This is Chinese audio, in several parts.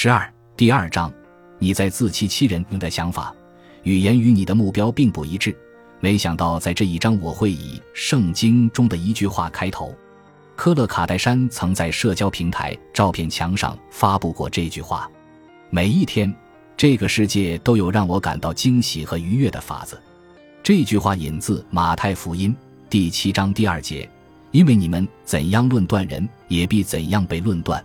十二第二章，你在自欺欺人的想法，语言与你的目标并不一致。没想到在这一章我会以圣经中的一句话开头。科勒卡戴珊曾在社交平台照片墙上发布过这句话：“每一天，这个世界都有让我感到惊喜和愉悦的法子。”这句话引自马太福音第七章第二节：“因为你们怎样论断人，也必怎样被论断；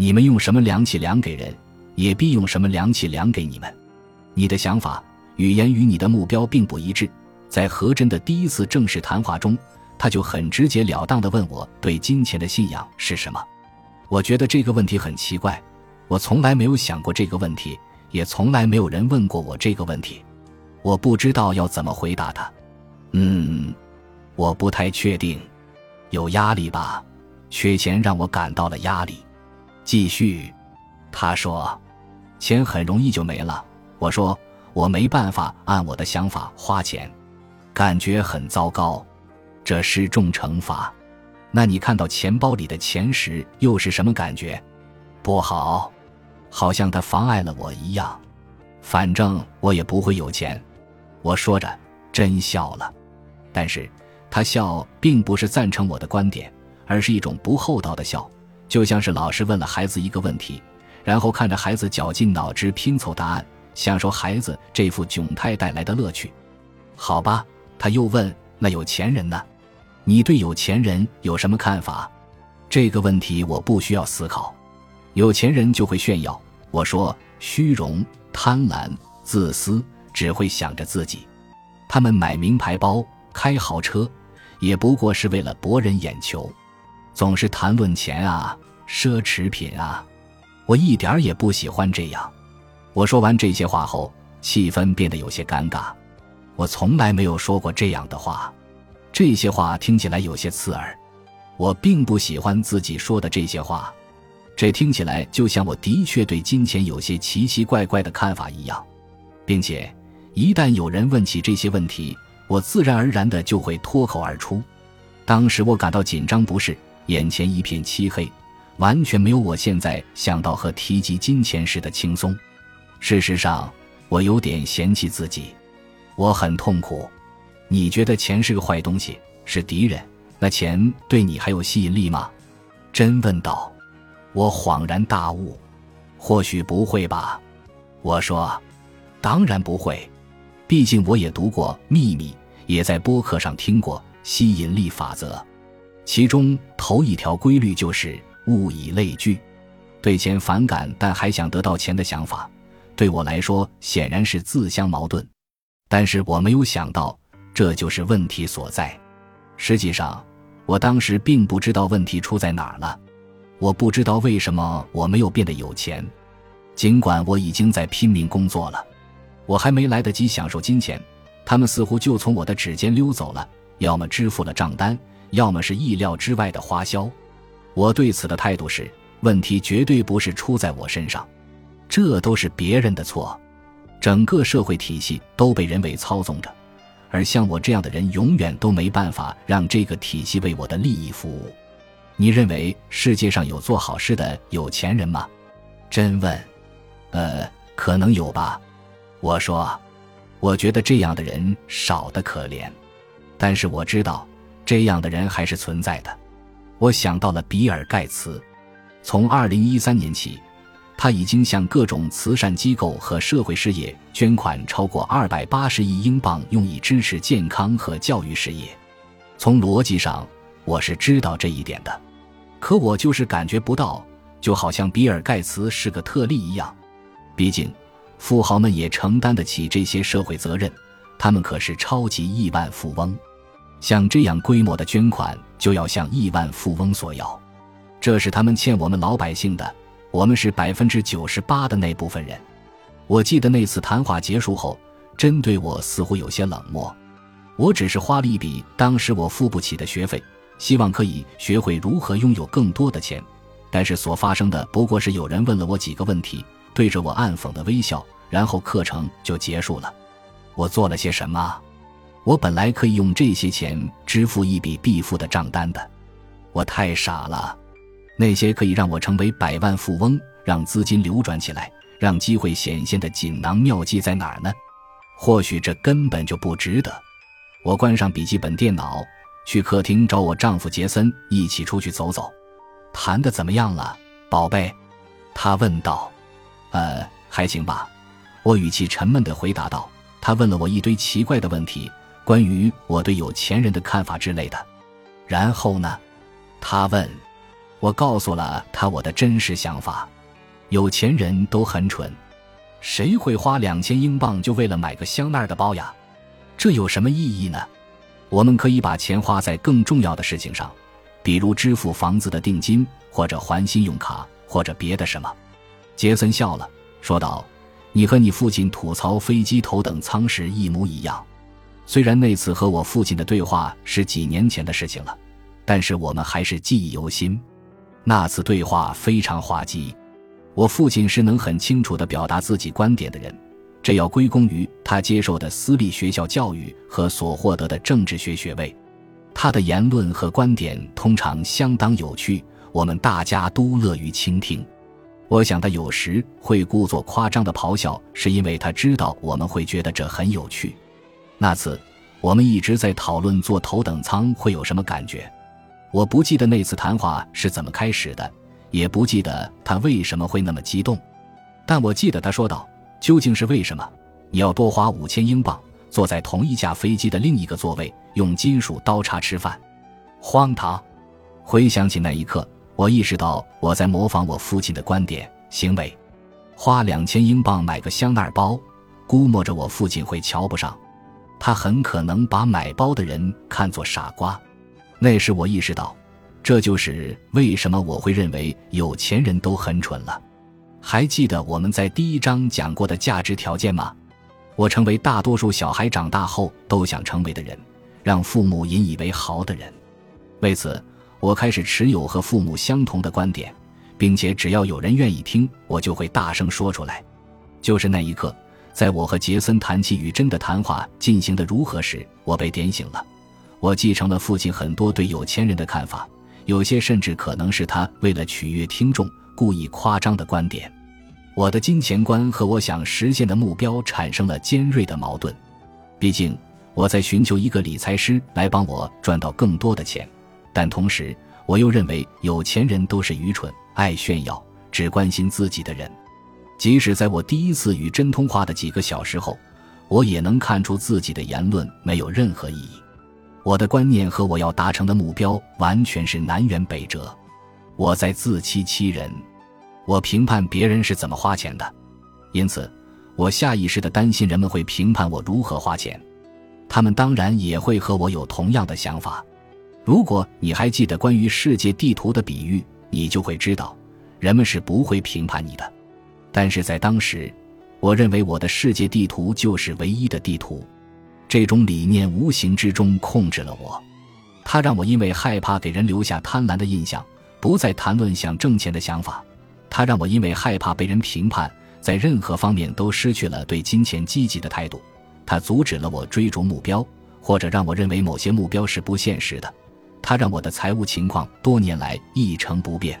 你们用什么量器量给人，也必用什么量器量给你们。”你的想法、语言与你的目标并不一致。在何真的第一次正式谈话中，他就很直截了当地问我对金钱的信仰是什么。我觉得这个问题很奇怪，我从来没有想过这个问题，也从来没有人问过我这个问题。我不知道要怎么回答他。嗯，我不太确定，有压力吧？缺钱让我感到了压力。继续，他说，钱很容易就没了。我说，我没办法按我的想法花钱。感觉很糟糕，这是重惩罚。那你看到钱包里的钱时又是什么感觉？不好，好像它妨碍了我一样。反正我也不会有钱。我说着，真笑了。但是他笑并不是赞成我的观点，而是一种不厚道的笑，就像是老师问了孩子一个问题，然后看着孩子绞尽脑汁拼凑答案，享受孩子这副窘态带来的乐趣。好吧。他又问：“那有钱人呢？你对有钱人有什么看法？”这个问题我不需要思考。有钱人就会炫耀。我说：“虚荣、贪婪、自私，只会想着自己。他们买名牌包、开豪车，也不过是为了博人眼球，总是谈论钱啊、奢侈品啊。我一点儿也不喜欢这样。”我说完这些话后，气氛变得有些尴尬。我从来没有说过这样的话，这些话听起来有些刺耳。我并不喜欢自己说的这些话，这听起来就像我的确对金钱有些奇奇怪怪的看法一样，并且一旦有人问起这些问题，我自然而然的就会脱口而出。当时我感到紧张不适，眼前一片漆黑，完全没有我现在想到和提及金钱时的轻松。事实上，我有点嫌弃自己。我很痛苦，你觉得钱是个坏东西，是敌人？那钱对你还有吸引力吗？真问道。我恍然大悟，或许不会吧。我说，当然不会，毕竟我也读过《秘密》，也在播客上听过吸引力法则，其中头一条规律就是物以类聚。对钱反感但还想得到钱的想法，对我来说显然是自相矛盾。但是我没有想到，这就是问题所在。实际上，我当时并不知道问题出在哪儿了。我不知道为什么我没有变得有钱，尽管我已经在拼命工作了。我还没来得及享受金钱，他们似乎就从我的指尖溜走了，要么支付了账单，要么是意料之外的花销。我对此的态度是：问题绝对不是出在我身上，这都是别人的错。整个社会体系都被人为操纵着，而像我这样的人永远都没办法让这个体系为我的利益服务。你认为世界上有做好事的有钱人吗？真问，呃，可能有吧。我说，我觉得这样的人少得可怜，但是我知道这样的人还是存在的。我想到了比尔盖茨，从二零一三年起。他已经向各种慈善机构和社会事业捐款超过二百八十亿英镑，用以支持健康和教育事业。从逻辑上，我是知道这一点的，可我就是感觉不到，就好像比尔盖茨是个特例一样。毕竟，富豪们也承担得起这些社会责任，他们可是超级亿万富翁。像这样规模的捐款，就要向亿万富翁索要，这是他们欠我们老百姓的。我们是百分之九十八的那部分人。我记得那次谈话结束后，针对我似乎有些冷漠。我只是花了一笔当时我付不起的学费，希望可以学会如何拥有更多的钱。但是所发生的不过是有人问了我几个问题，对着我暗讽的微笑，然后课程就结束了。我做了些什么？我本来可以用这些钱支付一笔必付的账单的。我太傻了。那些可以让我成为百万富翁，让资金流转起来，让机会显现的锦囊妙计在哪儿呢？或许这根本就不值得。我关上笔记本电脑，去客厅找我丈夫杰森一起出去走走。谈的怎么样了，宝贝？他问道。呃，还行吧。我语气沉闷地回答道。他问了我一堆奇怪的问题，关于我对有钱人的看法之类的。然后呢？他问。我告诉了他我的真实想法。有钱人都很蠢，谁会花两千英镑就为了买个香奈儿的包呀？这有什么意义呢？我们可以把钱花在更重要的事情上，比如支付房子的定金，或者还信用卡，或者别的什么。杰森笑了，说道：“你和你父亲吐槽飞机头等舱时一模一样。虽然那次和我父亲的对话是几年前的事情了，但是我们还是记忆犹新。那次对话非常滑稽。我父亲是能很清楚地表达自己观点的人。”这要归功于他接受的私立学校教育和所获得的政治学学位。他的言论和观点通常相当有趣，我们大家都乐于倾听。我想他有时会故作夸张的咆哮，是因为他知道我们会觉得这很有趣。那次我们一直在讨论坐头等舱会有什么感觉。我不记得那次谈话是怎么开始的，也不记得他为什么会那么激动，但我记得他说道。究竟是为什么？你要多花五千英镑，坐在同一架飞机的另一个座位，用金属刀叉吃饭？荒唐！回想起那一刻，我意识到我在模仿我父亲的观点行为。花两千英镑买个香奈儿包，估摸着我父亲会瞧不上，他很可能把买包的人看作傻瓜。那时我意识到，这就是为什么我会认为有钱人都很蠢了。还记得我们在第一章讲过的价值条件吗？我成为大多数小孩长大后都想成为的人，让父母引以为豪的人。为此，我开始持有和父母相同的观点，并且只要有人愿意听，我就会大声说出来。就是那一刻，在我和杰森谈起与真的谈话进行的如何时，我被点醒了。我继承了父亲很多对有钱人的看法，有些甚至可能是他为了取悦听众。故意夸张的观点，我的金钱观和我想实现的目标产生了尖锐的矛盾。毕竟我在寻求一个理财师来帮我赚到更多的钱，但同时我又认为有钱人都是愚蠢、爱炫耀、只关心自己的人。即使在我第一次与真通话的几个小时后，我也能看出自己的言论没有任何意义。我的观念和我要达成的目标完全是南辕北辙。我在自欺欺人。我评判别人是怎么花钱的，因此，我下意识的担心人们会评判我如何花钱。他们当然也会和我有同样的想法。如果你还记得关于世界地图的比喻，你就会知道，人们是不会评判你的。但是在当时，我认为我的世界地图就是唯一的地图。这种理念无形之中控制了我，它让我因为害怕给人留下贪婪的印象，不再谈论想挣钱的想法。他让我因为害怕被人评判，在任何方面都失去了对金钱积极的态度。他阻止了我追逐目标，或者让我认为某些目标是不现实的。他让我的财务情况多年来一成不变。